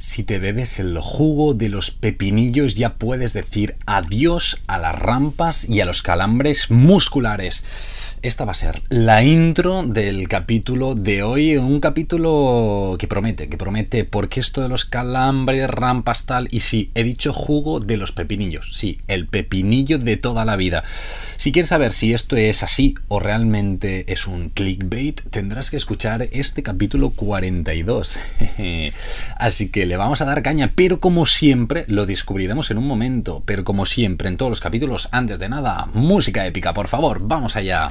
Si te bebes el jugo de los pepinillos ya puedes decir adiós a las rampas y a los calambres musculares. Esta va a ser la intro del capítulo de hoy, un capítulo que promete, que promete, porque esto de los calambres, rampas, tal, y sí, he dicho jugo de los pepinillos, sí, el pepinillo de toda la vida. Si quieres saber si esto es así o realmente es un clickbait, tendrás que escuchar este capítulo 42. así que le vamos a dar caña, pero como siempre, lo descubriremos en un momento, pero como siempre en todos los capítulos, antes de nada, música épica, por favor, vamos allá.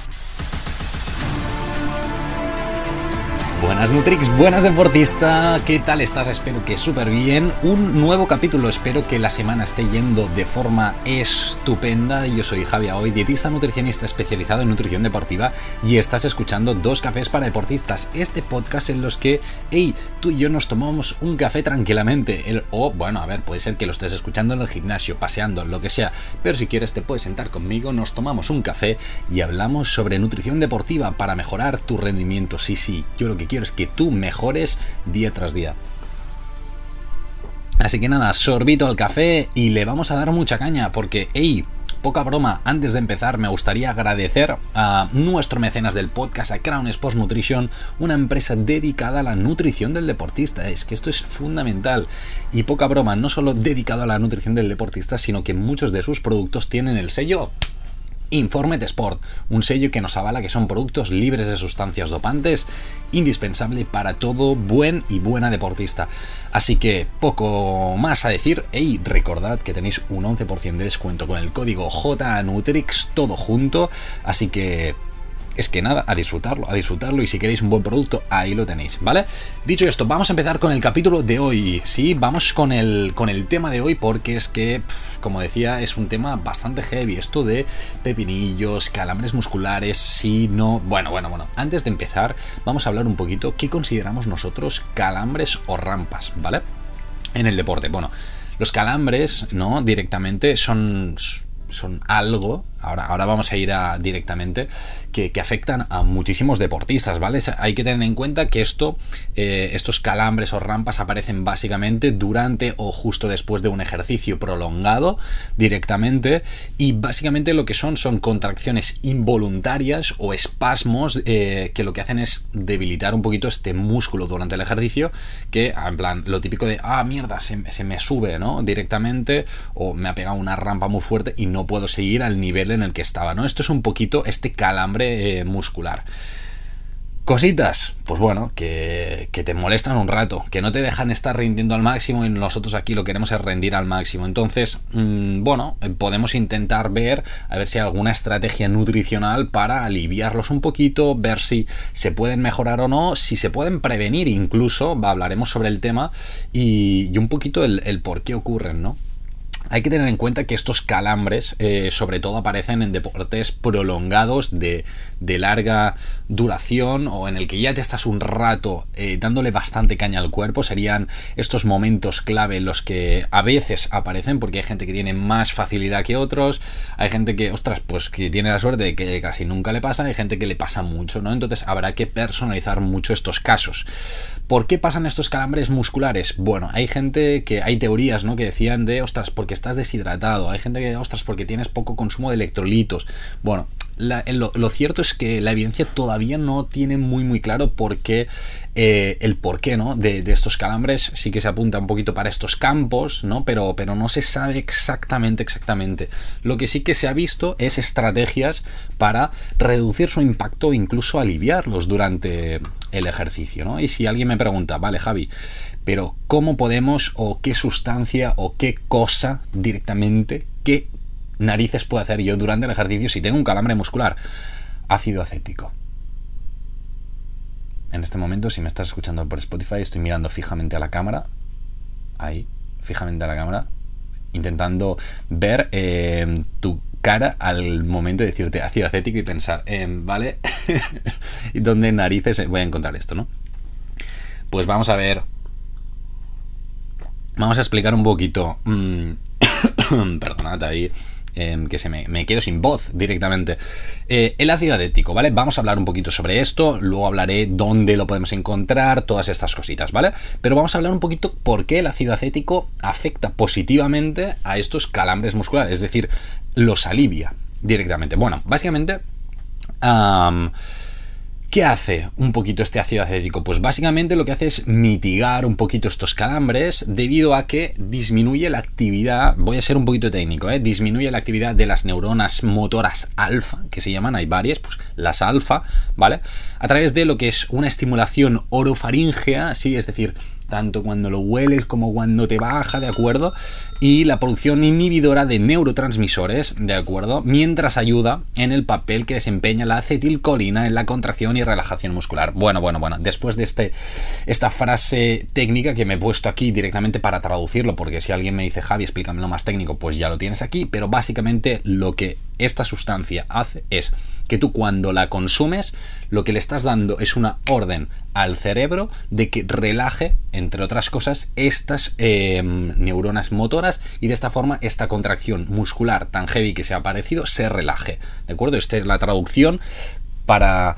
Buenas Nutrix, buenas deportista, ¿qué tal estás? Espero que súper bien. Un nuevo capítulo, espero que la semana esté yendo de forma estupenda. Yo soy Javier Hoy, dietista nutricionista especializado en nutrición deportiva y estás escuchando Dos Cafés para Deportistas, este podcast en los que, hey, tú y yo nos tomamos un café tranquilamente. El, o, bueno, a ver, puede ser que lo estés escuchando en el gimnasio, paseando, lo que sea, pero si quieres te puedes sentar conmigo, nos tomamos un café y hablamos sobre nutrición deportiva para mejorar tu rendimiento. Sí, sí, yo lo que quiero es que tú mejores día tras día. Así que nada, sorbito al café y le vamos a dar mucha caña porque, hey, poca broma, antes de empezar me gustaría agradecer a nuestro mecenas del podcast, a Crown Sports Nutrition, una empresa dedicada a la nutrición del deportista. Es que esto es fundamental. Y poca broma, no solo dedicado a la nutrición del deportista, sino que muchos de sus productos tienen el sello Informe de Sport, un sello que nos avala que son productos libres de sustancias dopantes, indispensable para todo buen y buena deportista. Así que poco más a decir, y recordad que tenéis un 11% de descuento con el código JNutrix todo junto, así que es que nada, a disfrutarlo, a disfrutarlo y si queréis un buen producto, ahí lo tenéis, ¿vale? Dicho esto, vamos a empezar con el capítulo de hoy, ¿sí? Vamos con el, con el tema de hoy porque es que, como decía, es un tema bastante heavy, esto de pepinillos, calambres musculares, sí, no... Bueno, bueno, bueno, antes de empezar, vamos a hablar un poquito qué consideramos nosotros calambres o rampas, ¿vale? En el deporte, bueno, los calambres, ¿no? Directamente son son algo, ahora, ahora vamos a ir a, directamente, que, afectan a muchísimos deportistas, ¿vale? Hay que tener en cuenta que esto, eh, estos calambres o rampas aparecen básicamente durante o justo después de un ejercicio prolongado directamente y básicamente lo que son son contracciones involuntarias o espasmos eh, que lo que hacen es debilitar un poquito este músculo durante el ejercicio que, en plan, lo típico de, ah, mierda, se, me sube, ¿no? Directamente o me ha pegado una rampa muy fuerte y no puedo seguir al nivel en el que estaba, ¿no? Esto es un poquito este calambre eh, muscular. Cositas, pues bueno, que, te molestan un rato, que no te dejan estar rindiendo al máximo y nosotros aquí lo queremos es rendir al máximo. Entonces, mm, bueno, eh, podemos intentar ver, a ver si hay alguna estrategia nutricional para aliviarlos un poquito, ver si se pueden mejorar o no, si se pueden prevenir incluso, hablaremos sobre el tema y, un poquito el, el por qué ocurren, ¿no? Hay que tener en cuenta que estos calambres eh, sobre todo aparecen en deportes prolongados de, larga duración o en el que ya te estás un rato eh, dándole bastante caña al cuerpo. Serían estos momentos clave los que a veces aparecen porque hay gente que tiene más facilidad que otros. Hay gente que, ostras, pues que tiene la suerte de que casi nunca le pasa. Hay gente que le pasa mucho, ¿no? Entonces habrá que personalizar mucho estos casos. ¿Por qué pasan estos calambres musculares? Bueno, hay gente que hay teorías, ¿no? Que decían de, ostras, porque estás deshidratado. Hay gente que, ostras, porque tienes poco consumo de electrolitos. Bueno, lo, cierto es que la evidencia todavía no tiene muy muy claro por qué, eh, el porqué ¿no? De, estos calambres. Sí que se apunta un poquito para estos campos, ¿no? Pero, pero no se sabe exactamente, exactamente. Lo que sí que se ha visto es estrategias para reducir su impacto incluso aliviarlos durante el ejercicio. ¿no? Y si alguien me pregunta, vale Javi, pero ¿cómo podemos o qué sustancia o qué cosa directamente, qué narices puedo hacer yo durante el ejercicio si tengo un calambre muscular? Ácido acético. En este momento, si me estás escuchando por Spotify, estoy mirando fijamente a la cámara. Ahí, fijamente a la cámara. Intentando ver eh, tu cara al momento de decirte ácido acético y pensar, em, ¿vale? ¿Y dónde narices voy a encontrar esto, no? Pues vamos a ver. Vamos a explicar un poquito. Mm, perdonad ahí em, que se me, quedo sin voz directamente. Eh, el ácido acético, ¿vale? Vamos a hablar un poquito sobre esto, luego hablaré dónde lo podemos encontrar, todas estas cositas, ¿vale? Pero vamos a hablar un poquito por qué el ácido acético afecta positivamente a estos calambres musculares, es decir, los alivia directamente. Bueno, básicamente... ¿Qué hace un poquito este ácido acético? Pues básicamente lo que hace es mitigar un poquito estos calambres debido a que disminuye la actividad, voy a ser un poquito técnico, ¿eh? disminuye la actividad de las neuronas motoras alfa, que se llaman, hay varias, pues las alfa, ¿vale? A través de lo que es una estimulación orofaringea, sí, es decir, tanto cuando lo hueles como cuando te baja, ¿de acuerdo? Y la producción inhibidora de neurotransmisores, ¿de acuerdo? Mientras ayuda en el papel que desempeña la acetilcolina en la contracción y relajación muscular. Bueno, bueno, bueno, después de este, esta frase técnica que me he puesto aquí directamente para traducirlo, porque si alguien me dice, Javi, explícamelo más técnico, pues ya lo tienes aquí, pero básicamente lo que esta sustancia hace es que tú cuando la consumes, lo que le estás dando es una orden al cerebro de que relaje, entre otras cosas, estas em, neuronas motoras y de esta forma esta contracción muscular tan heavy que se ha aparecido se relaje. ¿De acuerdo? Esta es la traducción para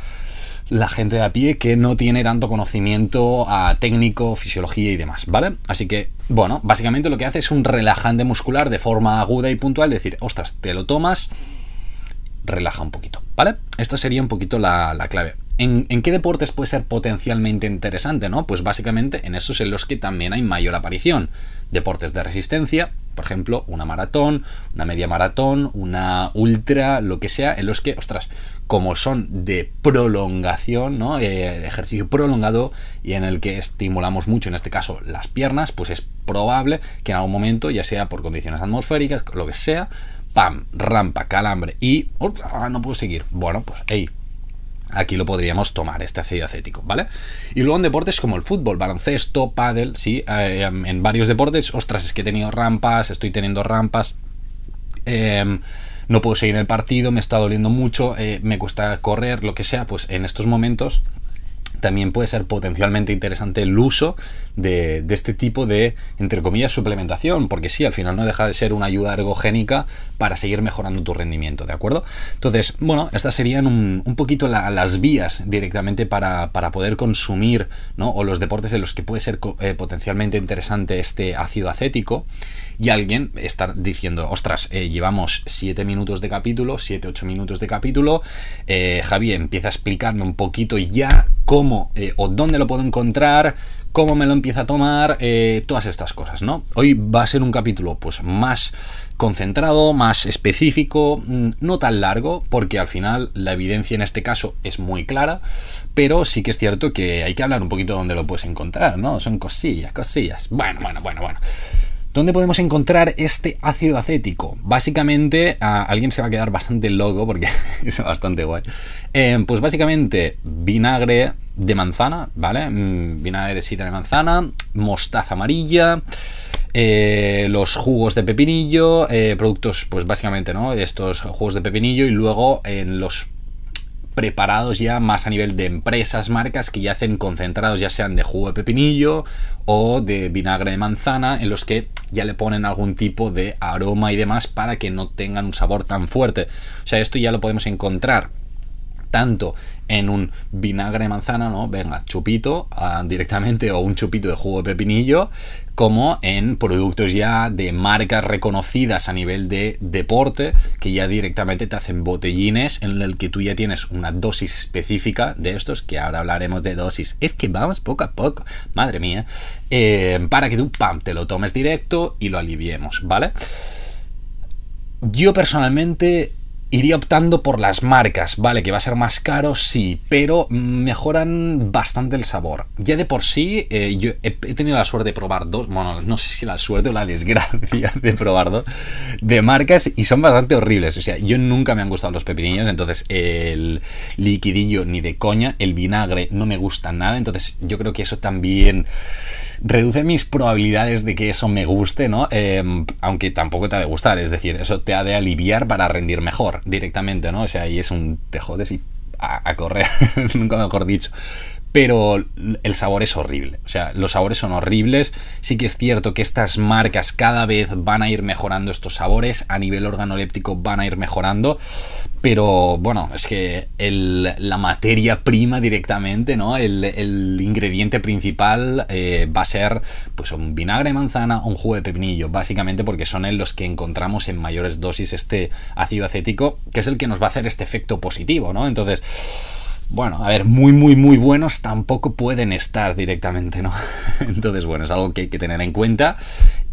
la gente de a pie que no tiene tanto conocimiento técnico, fisiología y demás, ¿vale? Así que, bueno, básicamente lo que hace es un relajante muscular de forma aguda y puntual, decir, ostras, te lo tomas, relaja un poquito, ¿vale? Esta sería un poquito la, clave. ¿En, qué deportes puede ser potencialmente interesante, no? Pues básicamente en esos en los que también hay mayor aparición. Deportes de resistencia, por ejemplo, una maratón, una media maratón, una ultra, lo que sea, en los que, ostras, como son de prolongación, ¿no? Eh, ejercicio prolongado y en el que estimulamos mucho, en este caso, las piernas, pues es probable que en algún momento, ya sea por condiciones atmosféricas, lo que sea, pam, rampa, calambre y no puedo seguir. Bueno, pues hey, aquí lo podríamos tomar, este ácido acético, ¿vale? Y luego en deportes como el fútbol, baloncesto, pádel, sí, eh, en varios deportes, ostras, es que he tenido rampas, estoy teniendo rampas. Em, no puedo seguir el partido, me está doliendo mucho, eh, me cuesta correr, lo que sea, pues en estos momentos también puede ser potencialmente interesante el uso de, este tipo de, entre comillas, suplementación, porque sí, al final no deja de ser una ayuda ergogénica para seguir mejorando tu rendimiento, ¿de acuerdo? Entonces, bueno, estas serían un, poquito las vías directamente para, poder consumir, ¿no? O los deportes en los que puede ser eh, potencialmente interesante este ácido acético y alguien está diciendo, ostras, eh, llevamos 7 minutos de capítulo, 7-8 minutos de capítulo, eh, Javi empieza a explicarme un poquito ya cómo eh, o dónde lo puedo encontrar, cómo me lo empieza a tomar, todas estas cosas, ¿no? Hoy va a ser un capítulo pues más concentrado, más específico, mm, no tan largo, porque al final la evidencia en este caso es muy clara, pero sí que es cierto que hay que hablar un poquito de dónde lo puedes encontrar, ¿no? Son cosillas, cosillas. Bueno, bueno, bueno, bueno. ¿Dónde podemos encontrar este ácido acético? Básicamente, alguien se va a quedar bastante loco porque es bastante guay. Eh, pues básicamente, vinagre de manzana, ¿vale? Mm, vinagre de sidra de manzana, mostaza amarilla. Eh, los jugos de pepinillo, eh, productos, pues básicamente, ¿no? Estos jugos de pepinillo y luego en los preparados ya más a nivel de empresas, marcas que ya hacen concentrados, ya sean de jugo de pepinillo o de vinagre de manzana, en los que ya le ponen algún tipo de aroma y demás para que no tengan un sabor tan fuerte. O sea, esto ya lo podemos encontrar tanto en un vinagre de manzana, ¿no? Venga, chupito ah, directamente o un chupito de jugo de pepinillo, como en productos ya de marcas reconocidas a nivel de deporte, que ya directamente te hacen botellines en el que tú ya tienes una dosis específica de estos, que ahora hablaremos de dosis. Es que vamos poco a poco, madre mía, eh, para que tú, pam, te lo tomes directo y lo aliviemos, ¿vale? Yo personalmente Iría optando por las marcas, vale, que va a ser más caro, sí, pero mejoran bastante el sabor. Ya de por sí, eh, yo he, tenido la suerte de probar dos, bueno, no sé si la suerte o la desgracia de probar dos, de marcas y son bastante horribles. O sea, yo nunca me han gustado los pepinillos, entonces el liquidillo ni de coña, el vinagre no me gusta nada, entonces yo creo que eso también reduce mis probabilidades de que eso me guste, ¿no? Em, aunque tampoco te ha de gustar, es decir, eso te ha de aliviar para rendir mejor directamente, ¿no? O sea, ahí es un te jodes y a, correr, nunca mejor dicho. Pero el sabor es horrible. O sea, los sabores son horribles. Sí que es cierto que estas marcas cada vez van a ir mejorando estos sabores, a nivel organoléptico van a ir mejorando, pero bueno, es que la materia prima directamente, ¿no? El, ingrediente principal eh, va a ser pues un vinagre de manzana o un jugo de pepinillo, básicamente porque son en los que encontramos en mayores dosis este ácido acético, que es el que nos va a hacer este efecto positivo, ¿no? Entonces... Bueno, a ver, muy, muy, muy buenos tampoco pueden estar directamente, ¿no? Entonces, bueno, es algo que hay que tener en cuenta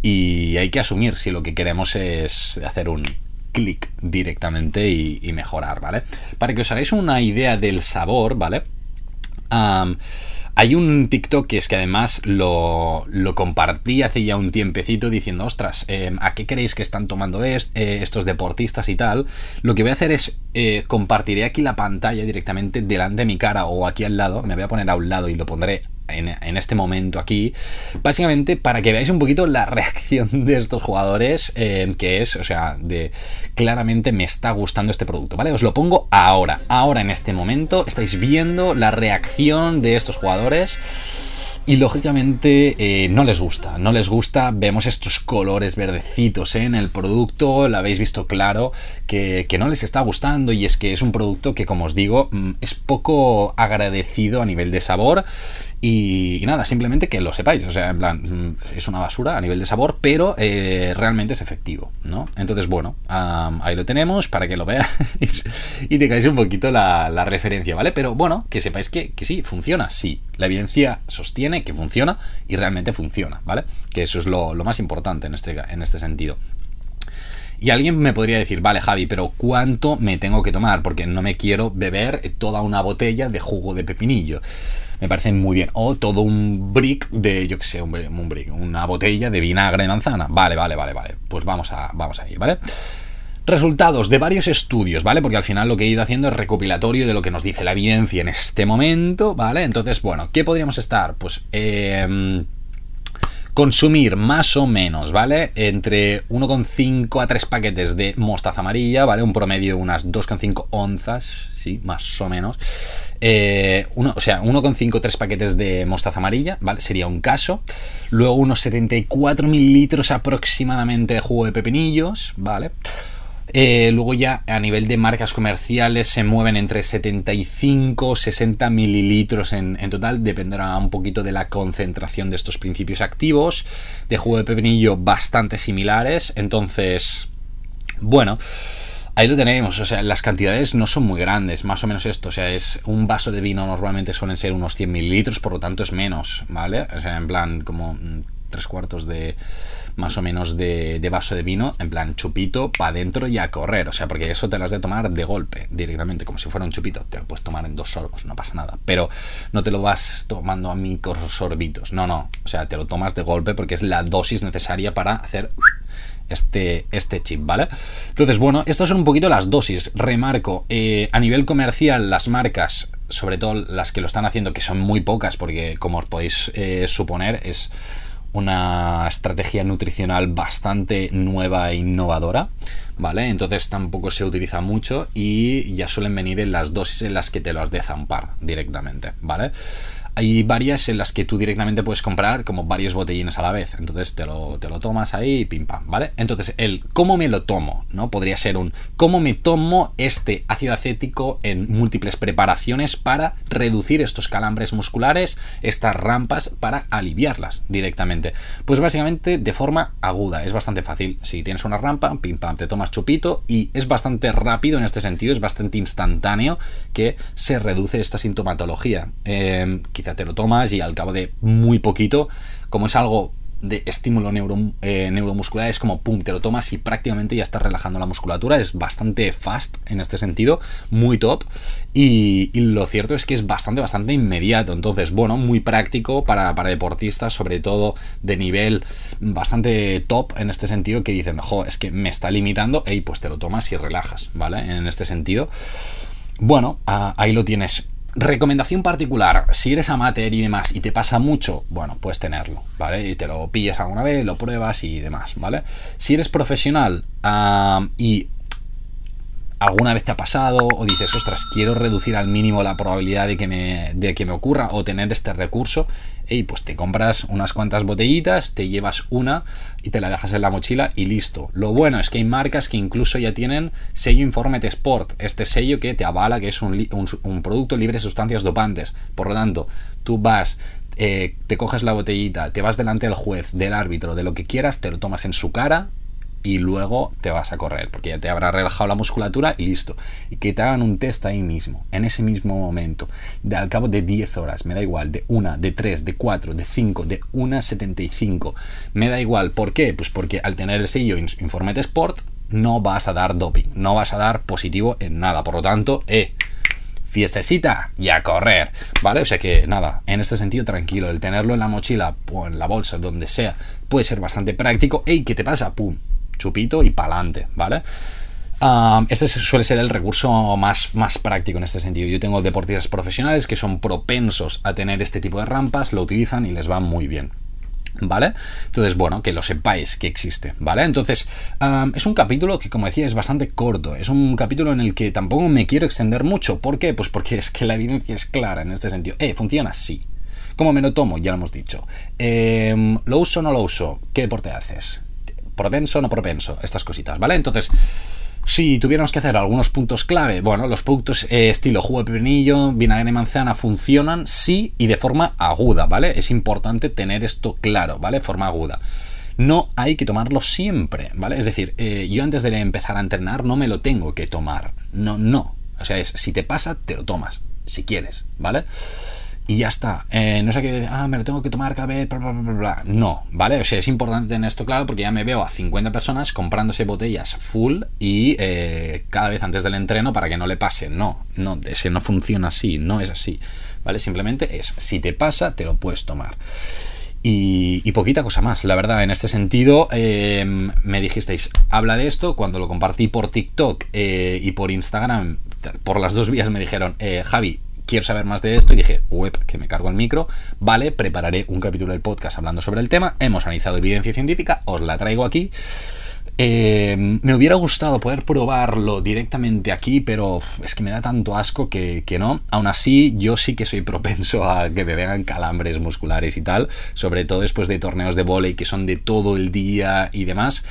y hay que asumir si lo que queremos es hacer un clic directamente y, mejorar, ¿vale? Para que os hagáis una idea del sabor, ¿vale? Hay un TikTok que es que además lo, compartí hace ya un tiempecito diciendo, ostras, em, ¿a qué creéis que están tomando eh, estos deportistas y tal? Lo que voy a hacer es eh, compartiré aquí la pantalla directamente delante de mi cara o aquí al lado, me voy a poner a un lado y lo pondré en, este momento aquí, básicamente para que veáis un poquito la reacción de estos jugadores, eh, que es, o sea, de claramente me está gustando este producto, ¿vale? Os lo pongo ahora, ahora en este momento, estáis viendo la reacción de estos jugadores. Y lógicamente eh, no les gusta, no les gusta, vemos estos colores verdecitos en el producto, lo habéis visto claro, que, que, no les está gustando y es que es un producto que como os digo mm, es poco agradecido a nivel de sabor y, nada, simplemente que lo sepáis. O sea, en plan, mm, es una basura a nivel de sabor, pero eh, realmente es efectivo, ¿no? Entonces, bueno, ahí lo tenemos para que lo veáis y tengáis un poquito la, referencia, ¿vale? Pero bueno, que sepáis que, sí, funciona, sí. La evidencia sostiene que funciona y realmente funciona, ¿vale? Que eso es lo, más importante en este, en este sentido. Y alguien me podría decir, vale Javi, pero ¿cuánto me tengo que tomar? Porque no me quiero beber toda una botella de jugo de pepinillo me parece muy bien. O todo un brick de, yo que sé, un, brick, una botella de vinagre de manzana. Vale, vale, vale, vale. Pues vamos a, vamos a ir, ¿vale? Resultados de varios estudios, ¿vale? Porque al final lo que he ido haciendo es recopilatorio de lo que nos dice la evidencia en este momento, ¿vale? Entonces, bueno, ¿qué podríamos estar? Pues eh, consumir más o menos, ¿vale? Entre 1,5 a 3 paquetes de mostaza amarilla, ¿vale? Un promedio de unas 2,5 onzas, sí, más o menos. Eh, uno, o sea, 1,5 3 paquetes de mostaza amarilla, ¿vale? Sería un caso. Luego unos 74 mililitros aproximadamente de jugo de pepinillos, ¿vale? Eh, luego ya a nivel de marcas comerciales se mueven entre 75 60 mililitros en, total, dependerá un poquito de la concentración de estos principios activos. De jugo de pepinillo bastante similares, entonces, bueno. Ahí lo tenemos, o sea, las cantidades no son muy grandes, más o menos esto, o sea, es un vaso de vino normalmente suelen ser unos 100 mililitros, por lo tanto es menos, ¿vale? O sea, en plan, como mm, tres cuartos de, más o menos de, vaso de vino, en plan chupito, para adentro y a correr. O sea, porque eso te lo has de tomar de golpe, directamente, como si fuera un chupito. Te lo puedes tomar en dos sorbos, no pasa nada. Pero no te lo vas tomando a micro sorbitos. No, no. O sea, te lo tomas de golpe porque es la dosis necesaria para hacer este, este chip, ¿vale? Entonces, bueno, estas son un poquito las dosis. Remarco, eh, a nivel comercial, las marcas, sobre todo las que lo están haciendo, que son muy pocas, porque como os podéis eh, suponer, es una estrategia nutricional bastante nueva e innovadora, ¿vale? Entonces tampoco se utiliza mucho y ya suelen venir en las dosis en las que te los de zampar directamente, ¿vale? Hay varias en las que tú directamente puedes comprar como varios botellines a la vez. Entonces te lo, te lo tomas ahí pim pam, ¿vale? Entonces el cómo me lo tomo, ¿no? Podría ser un cómo me tomo este ácido acético en múltiples preparaciones para reducir estos calambres musculares, estas rampas, para aliviarlas directamente. Pues básicamente de forma aguda, es bastante fácil. Si tienes una rampa, pim pam, te tomas chupito y es bastante rápido en este sentido, es bastante instantáneo que se reduce esta sintomatología. Eh, te lo tomas y al cabo de muy poquito, como es algo de estímulo eh, neuromuscular es como pum, te lo tomas y prácticamente ya estás relajando la musculatura. Es bastante fast en este sentido, muy top. Y, lo cierto es que es bastante, bastante inmediato. Entonces, bueno, muy práctico para, para, deportistas, sobre todo de nivel bastante top en este sentido, que dicen, jo, es que me está limitando, y pues te lo tomas y relajas, ¿vale? En este sentido. Bueno, ah, ahí lo tienes. Recomendación particular, si eres amateur y demás y te pasa mucho, bueno, puedes tenerlo, ¿vale? Y te lo pillas alguna vez, lo pruebas y demás, ¿vale? Si eres profesional y alguna vez te ha pasado o dices, ostras, quiero reducir al mínimo la probabilidad de que me, de que me ocurra o tener este recurso, y pues te compras unas cuantas botellitas, te llevas una y te la dejas en la mochila y listo. Lo bueno es que hay marcas que incluso ya tienen sello Informe Sport, este sello que te avala que es un, un producto libre de sustancias dopantes. Por lo tanto, tú vas, eh, te coges la botellita, te vas delante del juez, del árbitro, de lo que quieras, te lo tomas en su cara y luego te vas a correr, porque ya te habrá relajado la musculatura y listo. Y que te hagan un test ahí mismo, en ese mismo momento, de, al cabo de 10 horas, me da igual, de 1, de 3, de 4, de 5, de 1,75, me da igual. ¿Por qué? Pues porque al tener el sello Informete Sport, no vas a dar doping, no vas a dar positivo en nada. Por lo tanto, eh, fiestecita y a correr, ¿vale? O sea que nada, en este sentido tranquilo, el tenerlo en la mochila o en la bolsa, donde sea, puede ser bastante práctico. ¡Ey, qué te pasa! ¡Pum! Chupito y pa'lante, ¿vale? este suele ser el recurso más, más práctico en este sentido. Yo tengo deportistas profesionales que son propensos a tener este tipo de rampas, lo utilizan y les va muy bien. ¿Vale? Entonces, bueno, que lo sepáis que existe, ¿vale? Entonces, es un capítulo que, como decía, es bastante corto. Es un capítulo en el que tampoco me quiero extender mucho. ¿Por qué? Pues porque es que la evidencia es clara en este sentido. Eh, funciona así. ¿Cómo me lo tomo? Ya lo hemos dicho. Em, ¿Lo uso o no lo uso? ¿Qué deporte haces? Propenso, no propenso, estas cositas, ¿vale? Entonces, si tuviéramos que hacer algunos puntos clave, bueno, los productos eh, estilo jugo de pepinillo, vinagre de manzana funcionan sí y de forma aguda, ¿vale? Es importante tener esto claro, ¿vale? Forma aguda. No hay que tomarlo siempre, ¿vale? Es decir, eh, yo antes de empezar a entrenar no me lo tengo que tomar. No, no. O sea, es si te pasa, te lo tomas, si quieres, ¿vale? Y ya está. Eh, no sé qué, ah, me lo tengo que tomar cada vez, bla, bla, bla, bla. No, ¿vale? O sea, es importante tener esto claro porque ya me veo a 50 personas comprándose botellas full y eh, cada vez antes del entreno para que no le pase. No, no, ese no funciona así, no es así, ¿vale? Simplemente es, si te pasa, te lo puedes tomar. Y, poquita cosa más, la verdad, en este sentido, em, me dijisteis, habla de esto, cuando lo compartí por TikTok eh, y por Instagram, por las dos vías me dijeron, Javi, quiero saber más de esto y dije, web, que me cargo el micro, vale, prepararé un capítulo del podcast hablando sobre el tema, hemos analizado evidencia científica, os la traigo aquí. Eh, me hubiera gustado poder probarlo directamente aquí, pero es que me da tanto asco que, que, no. Aún así, yo sí que soy propenso a que me vengan calambres musculares y tal, sobre todo después de torneos de volei que son de todo el día y demás.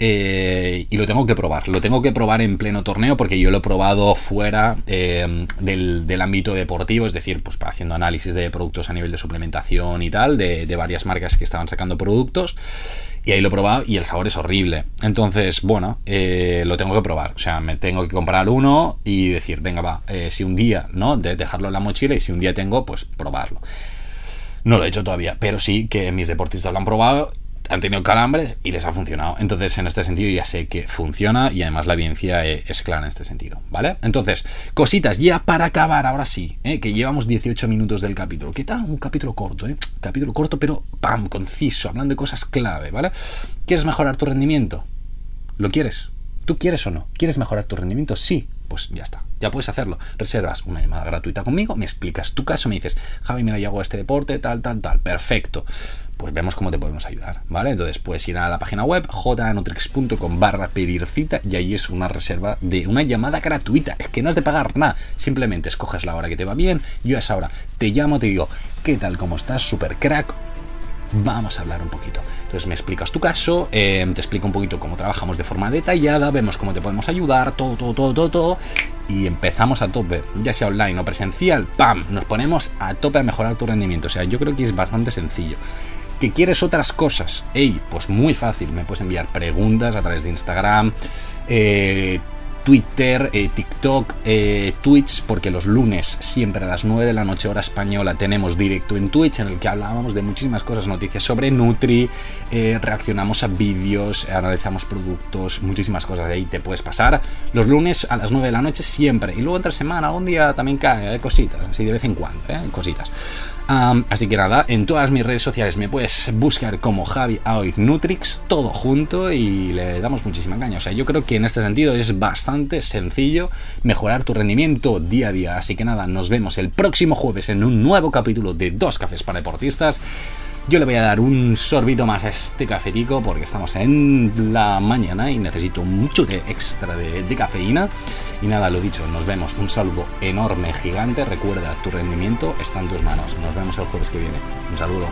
Eh, y lo tengo que probar. Lo tengo que probar en pleno torneo porque yo lo he probado fuera eh, del, ámbito deportivo, es decir, pues haciendo análisis de productos a nivel de suplementación y tal, de, varias marcas que estaban sacando productos. Y ahí lo he probado y el sabor es horrible. Entonces, bueno, eh, lo tengo que probar. O sea, me tengo que comprar uno y decir, venga, va, si un día, ¿no? De dejarlo en la mochila y si un día tengo, pues probarlo. No lo he hecho todavía, pero sí que mis deportistas lo han probado han tenido calambres y les ha funcionado. Entonces, en este sentido ya sé que funciona y además la evidencia e-, es clara en este sentido, ¿vale? Entonces, cositas ya para acabar, ahora sí, ¿eh? que llevamos 18 minutos del capítulo. ¿Qué tal? Un capítulo corto, ¿eh? Capítulo corto, pero pam, conciso, hablando de cosas clave, ¿vale? ¿Quieres mejorar tu rendimiento? ¿Lo quieres? ¿Tú quieres o no? ¿Quieres mejorar tu rendimiento? Sí, pues ya está, ya puedes hacerlo. Reservas una llamada gratuita conmigo, me explicas tu caso, me dices, Javi, mira, yo hago este deporte, tal, tal, tal, perfecto pues vemos cómo te podemos ayudar, ¿vale? Entonces puedes ir a la página web jnutrix.com barra pedir cita y ahí es una reserva de una llamada gratuita. Es que no has de pagar nada, simplemente escoges la hora que te va bien, yo a esa hora te llamo, te digo, ¿qué tal? ¿Cómo estás? Super crack. Vamos a hablar un poquito. Entonces me explicas tu caso, eh, te explico un poquito cómo trabajamos de forma detallada, vemos cómo te podemos ayudar, todo, todo, todo, todo, todo. Y empezamos a tope, ya sea online o presencial, ¡pam! Nos ponemos a tope a mejorar tu rendimiento. O sea, yo creo que es bastante sencillo que quieres otras cosas. Ey, pues muy fácil, me puedes enviar preguntas a través de Instagram, eh, Twitter, eh, TikTok, eh, Twitch, porque los lunes, siempre a las 9 de la noche hora española, tenemos directo en Twitch en el que hablábamos de muchísimas cosas, noticias sobre Nutri, reaccionamos a vídeos, analizamos productos, muchísimas cosas. De ahí te puedes pasar los lunes a las 9 de la noche siempre. Y luego entre semana, algún día también cae, cositas, así de vez en cuando, cositas así que nada, en todas mis redes sociales me puedes buscar como Javi Aoiz Nutrix, todo junto y le damos muchísima caña. O sea, yo creo que en este sentido es bastante sencillo mejorar tu rendimiento día a día. Así que nada, nos vemos el próximo jueves en un nuevo capítulo de Dos Cafés para Deportistas. Yo le voy a dar un sorbito más a este cafetico porque estamos en la mañana y necesito un chute extra de, de cafeína. Y nada, lo dicho, nos vemos. Un saludo enorme, gigante. Recuerda, tu rendimiento está en tus manos. Nos vemos el jueves que viene. Un saludo.